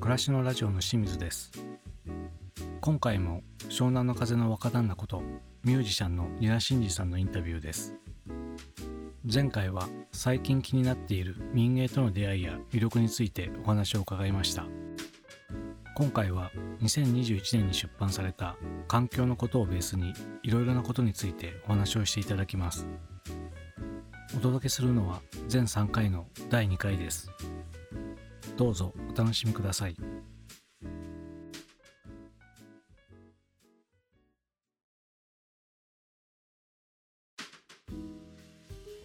暮らしのラジオの清水です。今回も湘南の風の若旦那ことミュージシャンのニナシンジさんのインタビューです。前回は最近気になっている民芸との出会いや魅力についてお話を伺いました。今回は2021年に出版された環境のことをベースにいろいろなことについてお話をしていただきます。お届けするのは全3回の第2回です。どうぞ。お楽しみください。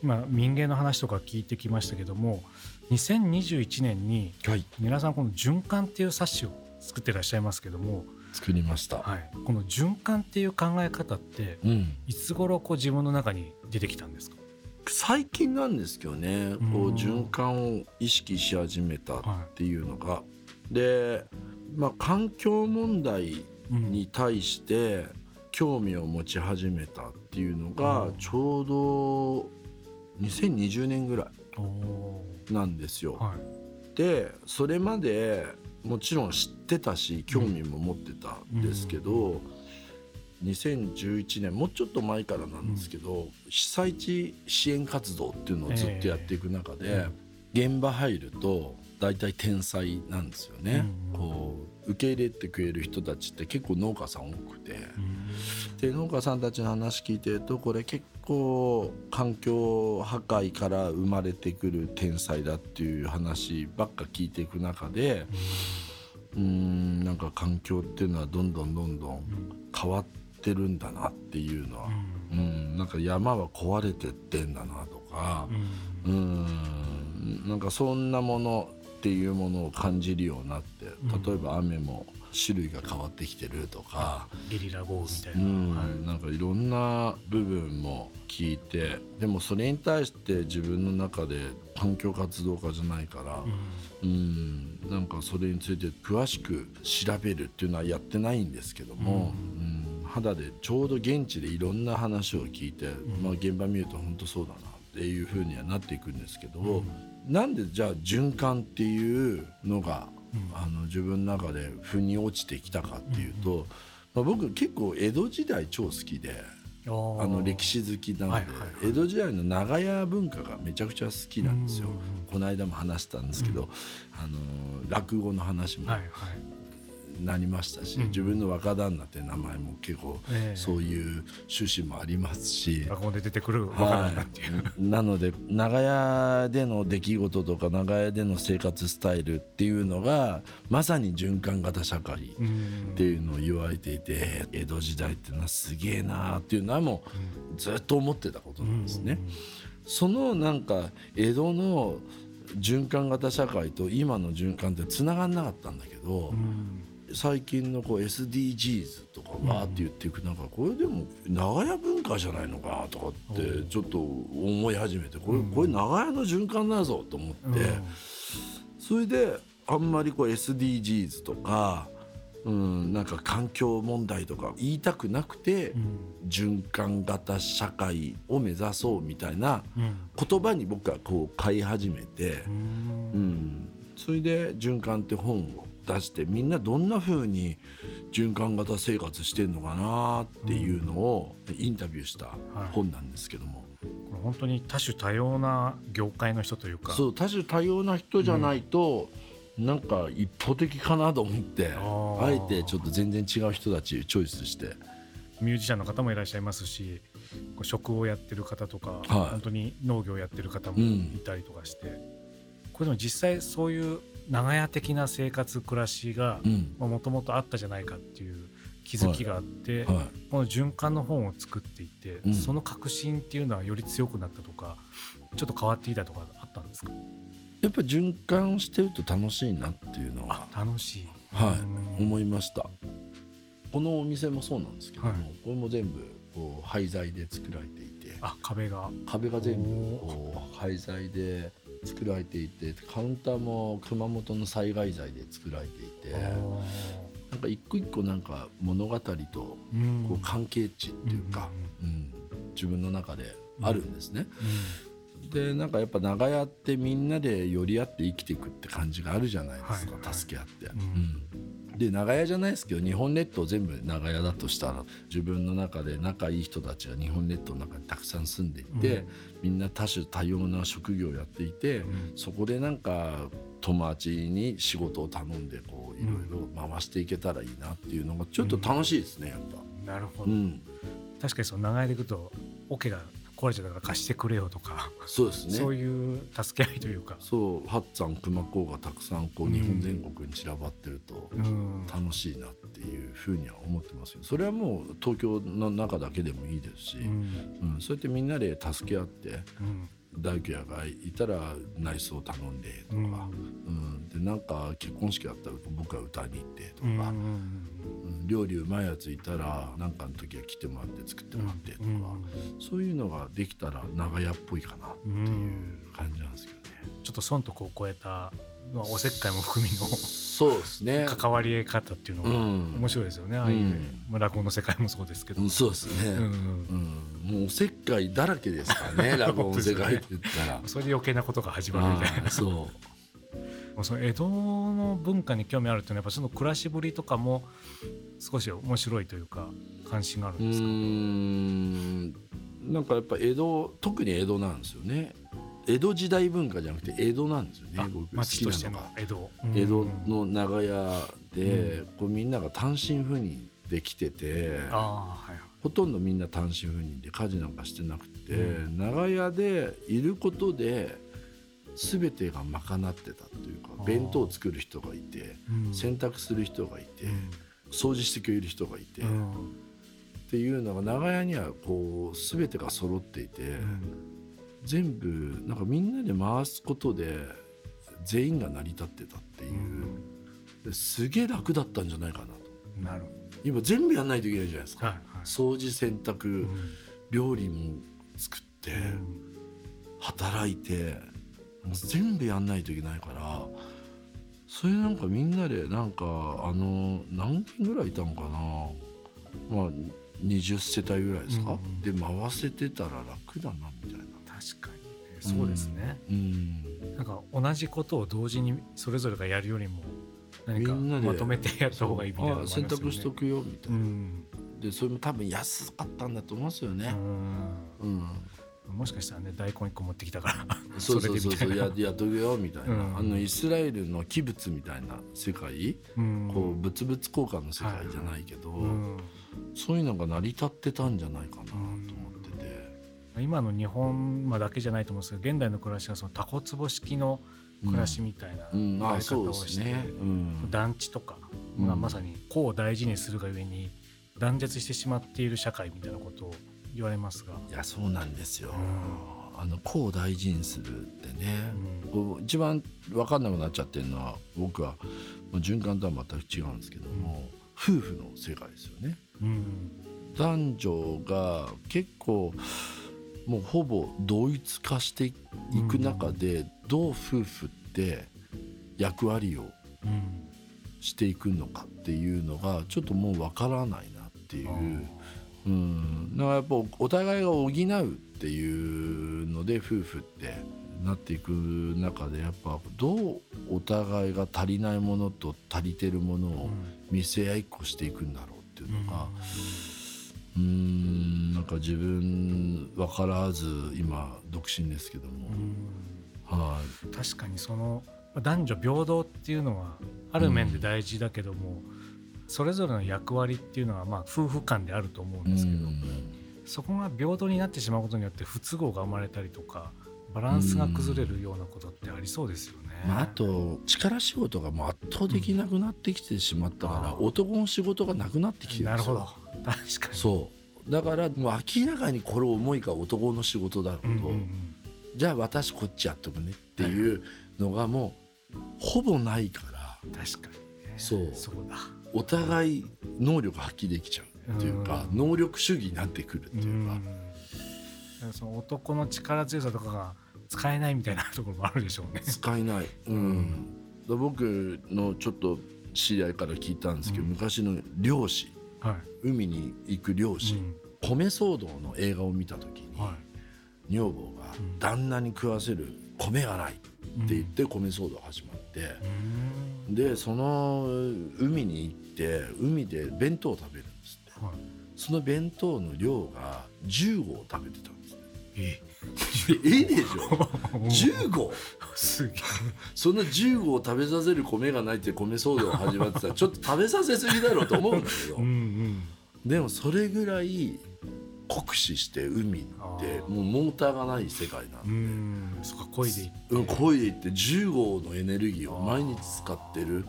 今民芸の話とか聞いてきましたけども2021年にはい。皆さんこの「循環」っていう冊子を作ってらっしゃいますけども、作りました、はい、この循環っていう考え方ってうん、いつ頃こう自分の中に出てきたんですか、最近なんですけどねこううん循環を意識し始めたっていうのが、で、まあ、環境問題うんに対して興味を持ち始めたっていうのうん。がちょうど2020年ぐらおいなんですよ。ーはい。でそれまでもちろん知ってたし興味も持ってたんですけど、2011年もうちょっと前からなんですけど、被災地支援活動っていうのをずっとやっていく中で、現場入ると大体天才なんですよね、うんこう受け入れてくれる人たちって結構農家さん多くて。うん。で農家さんたちの話聞いてるとこれ結構環境破壊から生まれてくる天才だっていう話ばっか聞いていく中でうーんなんか環境っていうのはどんどんどんどん変わってるんだなっていうのは、うん、なんか山は壊れてってんだなとかうん。うーんなんかそんなものっていうものを感じるようになって例えば雨も種類が変わってきてるとか。ゲリラ豪雨みたいな、うんはい。なんかいろんな部分も聞いてでもそれに対して自分の中で環境活動家じゃないから、うん、なんかそれについて詳しく調べるっていうのはやってないんですけども、うん肌でちょうど現地でいろんな話を聞いて、まあ、現場見ると本当そうだなっていうふうにはなっていくんですけど、なんでじゃあ循環っていうのが、あの自分の中で腑に落ちてきたかっていうと、まあ、僕結構江戸時代超好きで。あの歴史好きなので、江戸時代の長屋文化がめちゃくちゃ好きなんですよ。うんこの間も話したんですけど、あの落語の話もなりましたし、うん。自分の若旦那って名前も結構ええ。そういう趣旨もありますし。で出てくる若旦那っていう、はい、なので長屋での出来事とか長屋での生活スタイルっていうのがまさに循環型社会うん。っていうのを言われていて江戸時代っていうのはすげえなっていうのはもうずっと思ってたことなんですね。そのなんか江戸の循環型社会と今の循環ってつながんなかったんだけど、うん最近のこう SDGs とかわーって言っていくなんかこれでも長屋文化じゃないのかなとかってちょっと思い始めてこれこれ長屋の循環だぞと思って。それであんまりこう SDGs とか、うん、なんか環境問題とか言いたくなくて、うん。循環型社会を目指そうみたいなうん。言葉に僕はこう買い始めてう、ん。うん、それで「循環」って本を出してみんなどんな風に循環型生活してんのかなっていうのをインタビューした本なんですけども。これ本当に多種多様な業界の人というか。そう多種多様な人じゃないと、なんか一方的かなと思ってあえてちょっと全然違う人たちチョイスして。ミュージシャンの方もいらっしゃいますし食をやってる方とか、はい。本当に農業やってる方もいたりとかして、これでも実際そういう長屋的な生活暮らしがうん。もともとあったじゃないかっていう気づきがあって、はこの循環の本を作っていて、うん。その革新っていうのはより強くなったとかちょっと変わっていたとかあったんですか？い、やっぱ循環してると楽しいなっていうのは、楽しい、はい、うん。思いました。このお店もそうなんですけども、はい。これも全部こう廃材で作られていて。あ壁が。壁が全部こう廃材で作られていてカウンターも熊本の災害材で作られていてあなんか一個一個なんか物語とこう関係値っていうか、うん自分の中であるんですね。でなんかやっぱ長屋ってみんなで寄り合って生きていくって感じがあるじゃないですか、はいはい。助け合って。うん。うんで長屋じゃないですけど日本列島全部長屋だとしたら自分の中で仲いい人たちが日本列島の中にたくさん住んでいて、うん。みんな多種多様な職業をやっていて、ん。そこでなんか友達に仕事を頼んでこういろいろ回していけたらいいなっていうのがちょっと楽しいですねやっぱ。なるほど、うん、確かにその長屋でいくと桶が壊れちゃったから貸してくれよとか、そうですね。そういう助け合いというか、そう八山熊高がたくさんこううん日本全国に散らばってるとうん。楽しいなっていうふうには思ってますよ。それはもう東京の中だけでもいいですし、うん。うん、そうやってみんなで助け合ってうん大工屋がいたら内装頼んでとか、うん。でなんか結婚式あったら僕は歌に行ってとか、料理うまいやついたら何かの時は来てもらって作ってもらってとか、そういうのができたら長屋っぽいかなっていう感じなんですけどね。ちょっと損得を超えた、まあ、おせっかいも含みのそうですね。関わり方っていうのがうん。面白いですよね、ああいう、うん。まあ落語の世界もそうですけど、うん、そうですね、うん。うん。もうおせっかいだらけですからね 落語の世界って言ったら。それで余計なことが始まるみたいな。そう。まあその江戸の文化に興味あるっていうのはやっぱその暮らしぶりとかも少し面白いというか関心があるうんですか、なんかやっぱ江戸特に江戸なんですよね江戸時代文化じゃなくて江戸なんですよね。あ僕好きなのが。江戸、江戸うんの長屋で、こうみんなが単身赴任で来ててああはいはい。ほとんどみんな単身赴任で家事なんかしてなくて、う長屋でいることで全てが賄ってたというか弁当を作る人がいてうん。洗濯する人がいて、うん。掃除してくれる人がいて、っうん。ていうのが長屋にはこう全てが揃っていて、うん全部なんかみんなで回すことで全員が成り立ってたっていう、ですげえ楽だったんじゃないかなと。なるほ今全部やんないといけないじゃないですか、どはいはい。掃除洗濯、うん。料理も作って、うん。働いてもう全部やんないといけないからそれなんかみんなでなんかあの何軒ぐらいいたのかな。まあ20世帯ぐらいですか、うんうん。で回せてたら楽だなみたいな。確かにね。そうですね、うん。なんか同じことを同時にそれぞれがやるよりも何かまとめてやった方がいいみたいなね。濯しとくよみたいうな、ん。でそれも多分安かったんだと思うんですよね、うん。うん。もしかしたらね大根1個持ってきたから。そうそうそうそう。ややっとくよみたいな、うん。あのイスラエルの器物みたいな世界、うん。こう物々交換の世界じゃないけど、うん。そういうのが成り立ってたんじゃないかなと思今の日本まあだけじじゃないと思うんですけど現代の暮らしはそのタコ壺式の暮らしみたいなうんあやり方をして、団地とかうんがまさに個を大事にするがゆえに断絶してしまっている社会みたいなことを言われますが、いやそうなんですよ、うあの子を大事にするってね、うん。一番分かんなくなっちゃってるのは僕は循環とは全く違うんですけども、夫婦の世界ですよね。うん。男女が結構もうほぼ同一化していく中で、どう夫婦って役割をうんしていくのかっていうのがちょっともう分からないなっていう。うん、だからやっぱお互いが補うっていうので夫婦ってなっていく中でやっぱどうお互いが足りないものと足りてるものを見せ合いっこしていくんだろうっていうのがうんなんか自分分からず今独身ですけども、はい。確かにその男女平等っていうのはある面で大事だけども、それぞれの役割っていうのはまあ夫婦間であると思うんですけど、そこが平等になってしまうことによって不都合が生まれたりとかバランスが崩れるようなことってありそうですよね。まあ、あと力仕事がもう圧倒的なくなってきてしまったから、うん。男の仕事がなくなってきてるんですよ。なるほど確かに。そう。だからもう明らかにこれ重いから男の仕事だろうと、うんうんうん。じゃあ私こっちやっとくねっていうのがもうほぼないから。確かにね。そう。そうだ。お互い能力発揮できちゃうっていうか、うん。能力主義になってくるっていうか、だからその男の力強さとかが使えないみたいなところもあるでしょうね。使えない、うん。だ僕のちょっと知り合いから聞いたんですけど、うん。昔の漁師。はい海に行く漁師、うん。米騒動の映画を見た時に、は女房が旦那に食わせる米がないって言って米騒動始まって、でその海に行って海で弁当を食べるんですって。はい。その弁当の量が10合食べてたんですねえ。ええでしょ。10合すげえ。そんな10合食べさせる米がないって米騒動が始まってたらちょっと食べさせすぎだろうと思うんだけど。うんうん。でもそれぐらい酷使して海ってもうモーターがない世界なうのん。そっか漕いでいって。うん漕いでいって10合のエネルギーを毎日使ってる。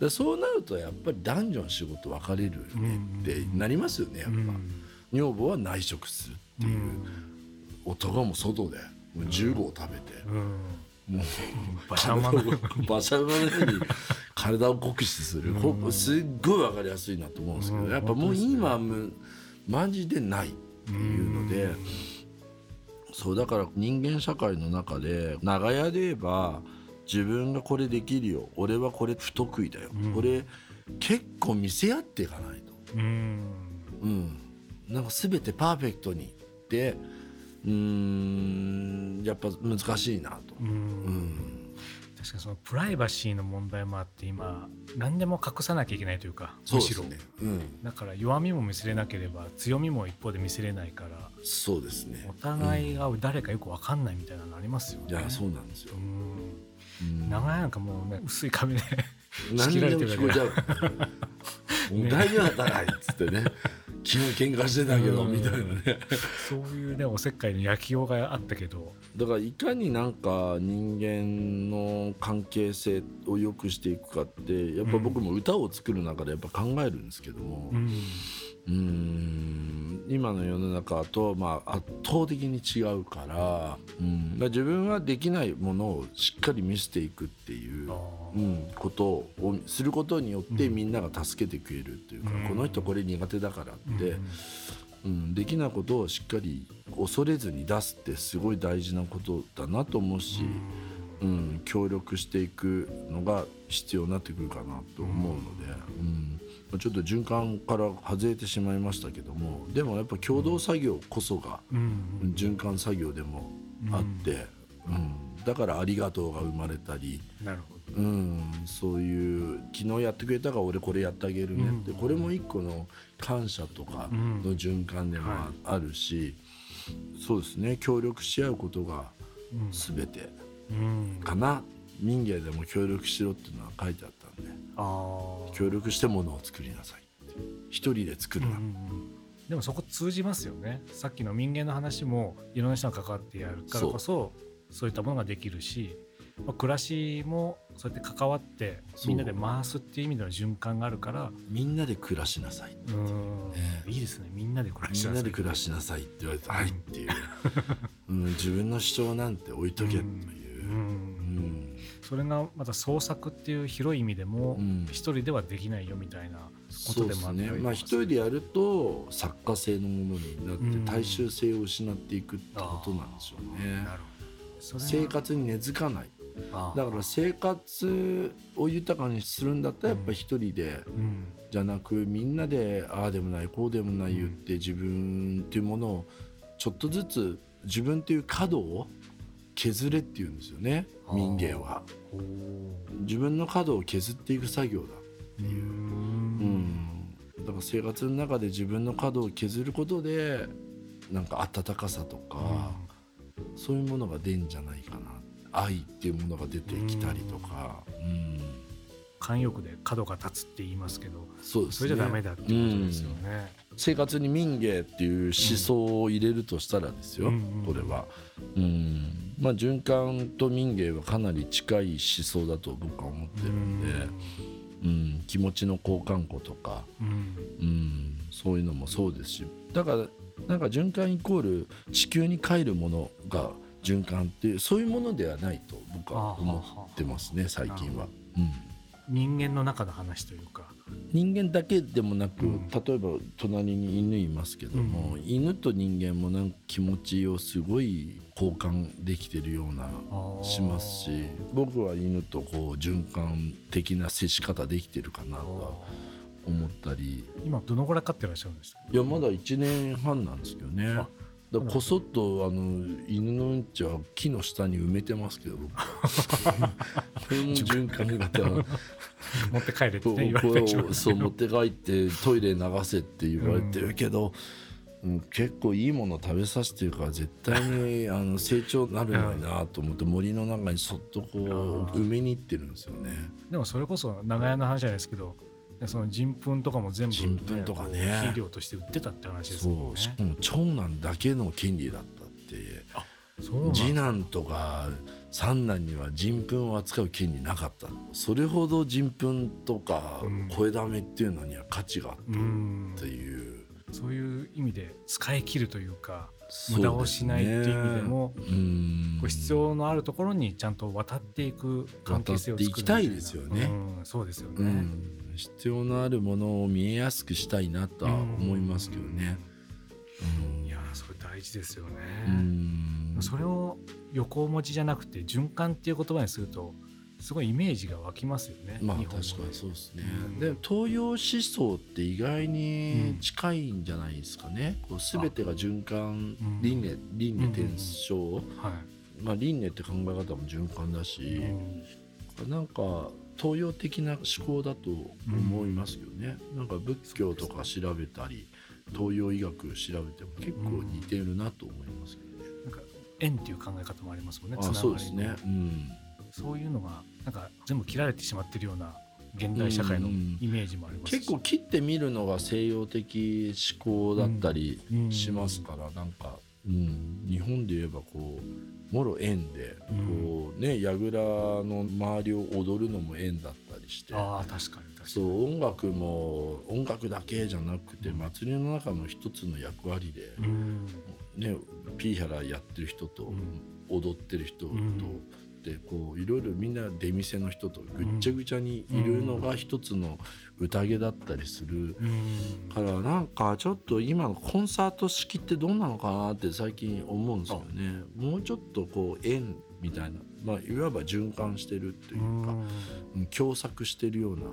でそうなるとやっぱり男女の仕事分かれるよねってなりますよねやっぱ、うん。女房は内職するっていう、男も外でもう10合食べて、うんもう馬車馬のよ馬車馬のように体を酷使する、すっごい分かりやすいなと思うんですけど、うん。やっぱもう今むマジでないっていうので、そうだから人間社会の中で長屋で言えば自分がこれできるよ。俺はこれ不得意だよ、うん。これ結構見せ合っていかないと。うんうん、なんか全てパーフェクトにってうーんやっぱ難しいなと。うんうん確かにそのプライバシーの問題もあって今何でも隠さなきゃいけないというかむしろね。うん、だから弱みも見せれなければ強みも一方で見せれないからそうですね。お互いが誰かよく分かんないみたいなのありますよね。いやそうなんですよう。んうん長いなんかもうね薄い髪で何にでも聞こえちゃう。ね大丈夫だないっつってね。昨日喧嘩してたけどうんみたいなね。そういうねおせっかいの焼きようがあったけど、だからいかになんか人間の関係性を良くしていくかってやっぱ僕も歌を作る中でやっぱ考えるんですけども。うんうーん。今の世の中と、まあ、圧倒的に違うから,、うん、自分はできないものをしっかり見せていくっていううん、ことをすることによってみんなが助けてくれるっていうか、うん。この人これ苦手だからって、うん。うんできないことをしっかり恐れずに出すってすごい大事なことだなと思うし、うん、協力していくのが必要になってくるかなと思うので、うんちょっと循環から外れてしまいましたけどもでもやっぱ共同作業こそがうん循環作業でもあって、うん。だから「ありがとう」が生まれたり、なるほど。うん、そういう「昨日やってくれたから俺これやってあげるね」って、うん。これも一個の感謝とかの循環でもあるし、そうですね。協力し合うことがうん。全てうん。かな。民芸でも協力しろっていうのは書いてあったんでああ。協力してものを作りなさい。って一人で作るな、うんうんうん。でもそこ通じますよね。さっきの民間の話もいろんな人が関わってやるからこそそういったものができるし、まあ、暮らしもそうやって関わってみんなで回すっていう意味での循環があるから。みんなで暮らしなさい。うん、ねいいですね。みんなで暮らしなさいみんなで暮らしなさいって言われて「はい」っていう、うん、自分の主張なんて置いとけというそれがまた創作っていう広い意味でもうん。一人ではできないよみたいなことでもあったりとか。ね。まあ一人でやると作家性のものになうん。って大衆性を失っていくってことなんでしょうね。生活に根付かない。だから生活を豊かにするんだったらやっぱ一人でうん。じゃなくみんなでああでもないこうでもない言って自分っていうものをちょっとずつ自分っていう角を削れっていうんですよね民芸は。自分の角を削っていく作業だう。ーうん。んだから生活の中で自分の角を削ることでなんか温かさとか、そういうものが出んじゃないかな。愛っていうものが出てきたりとか、うん慣用句で角が立つって言いますけどそうですね。それじゃダメだっていうことですようん。ね。生活に民芸っていう思想を入れるとしたらですよ、うんうん。これは、うん。まあ、循環と民芸はかなり近い思想だと僕は思ってるんで、うん。気持ちの交換庫とか、うん。うん、そういうのもそうですし。だからなんか循環イコール地球に帰るものが循環っていうそういうものではないと僕は思ってますね最近は。うん人間の中の話というか。人間だけでもなく、うん。例えば隣に犬いますけども、うん。犬と人間もなんか気持ちをすごい交換できてるようなしますし僕は犬とこう循環的な接し方できてるかなとは思ったり。今どのぐらい飼ってらっしゃるんですか？いやまだ1年半なんですけどね。あだこそっとあの犬のうんちは木の下に埋めてますけど僕。これも循環型。持って帰れって、ね、言わこれれたりしますをそう持って帰ってトイレ流せって言われてるけど、うん、結構いいもの食べさせてるから絶対にあの成長なるのになと思って森の中にそっとこう埋めに行ってるんですよね。でもそれこそ長屋の話じゃないですけどその人糞とかも全部、人糞とかね。肥料として売ってたって話ですもんね。そうしかも長男だけの権利だったってそう次男とか三男には人糞を扱う権利なかった。それほど人糞とかうん。声だめっていうのには価値があっうんたっていう、そういう意味で使い切るというか無駄をしないっていう意味でもうん。こう必要のあるところにちゃんと渡っていく関係性を作る渡っていきたいですよね。うん、そうですよね、うん必要のあるものを見えやすくしたいなとは思いますけどね。いやーそれ大事ですよね、うん。それを横文字じゃなくて循環っていう言葉にするとすごいイメージが湧きますよね。まあ確かにそうですね。うん。で東洋思想って意外に近いんじゃないですかね。こう全てが循環うん輪廻輪廻転生、はい。まあ輪廻って考え方も循環だし、なんか東洋的な思考だと思いますよね。なんか仏教とか調べたり、東洋医学調べても結構似てるなと思いますけどね。なんか縁っていう考え方もありますもんね。あそうですね。うん。そういうのがなんか全部切られてしまってるような現代社会のイメージもありますし結構切ってみるのが西洋的思考だったりうんしますから、なんか、うん、日本で言えばこうもろ円で、うん。こうね櫓の周りを踊るのも円だったりしてああ確かに確かに。そう音楽も音楽だけじゃなくて祭りの中の一つの役割で、うん。ね、ピーヒャラやってる人と、うん。踊ってる人と、うん。でこういろいろみんな出店の人とぐっちゃぐちゃにいるのが一つの宴だったりするうん。からなんかちょっと今のコンサート式ってどうなのかなって最近思うんですよね。もうちょっとこう円みたいな、まあ、いわば循環してるっていうか、うん。共作してるような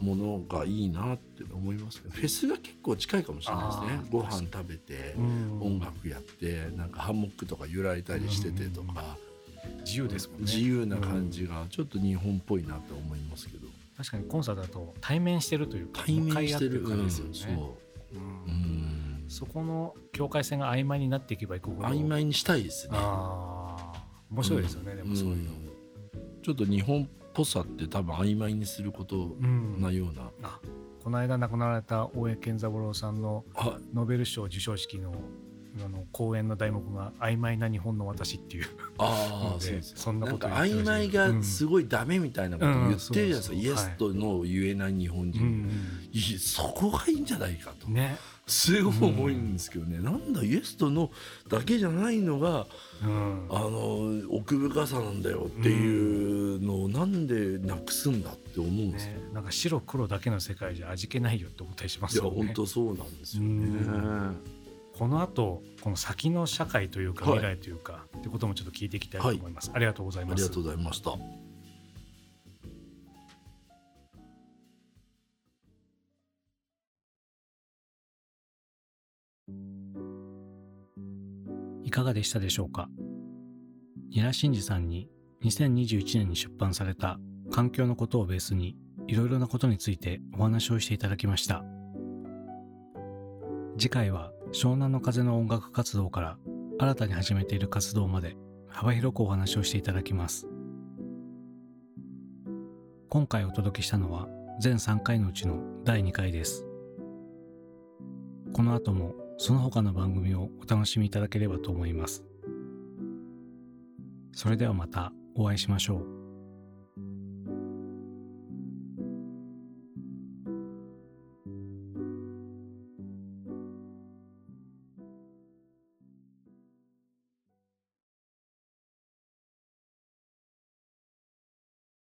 ものがいいなって思いますけどフェスが結構近いかもしれないですね。ご飯食べて音楽やってなんかハンモックとか揺られたりしててとか。自由ですもんね。自由な感じがちょっと日本っぽいなと思いますけど確かにコンサートだと対面してるというか対面してる。感じうんですよね、そう。うん。うん。そこの境界線が曖昧になっていけばいくほど。曖昧にしたいですね。ああ面白いですよね、でもそういうの、んちょっと日本っぽさって多分曖昧にすることうん。なような、あこの間亡くなられた大江健三郎さんのあ。ノーベル賞授賞式のあの講演の題目が「曖昧な日本の私」っていう。あの でーそんなこと言ってました。曖昧がすごいダメみたいなこと言ってるじゃないですか、うんイエスとノーを言えない日本人、うんいやそこがいいんじゃないかと。うんね、すごい思うんですけどね、なんだイエスとノーだけじゃないのがうん、あの奥深さなんだよっていうのをなんでなくすんだって思うんですよ、ね。なんか白黒だけの世界じゃ味気ないよって思ったりしまいやすよね。本当そうなんですよね、うんこの後この先の社会というかはい未来というか、ってこともちょっと聞いていきたいと思います、ありがとうございあます。りがとうございました。いかがでしたでしょうか？ニラ真司さんに2021年に出版された環境のことをベースにいろいろなことについてお話をしていただきました。次回は湘南の風の音楽活動から新たに始めている活動まで幅広くお話をしていただきます今回お届けしたのは全3回のうちの第2回ですこの後もその他の番組をお楽しみいただければと思います。それではまたお会いしましょう。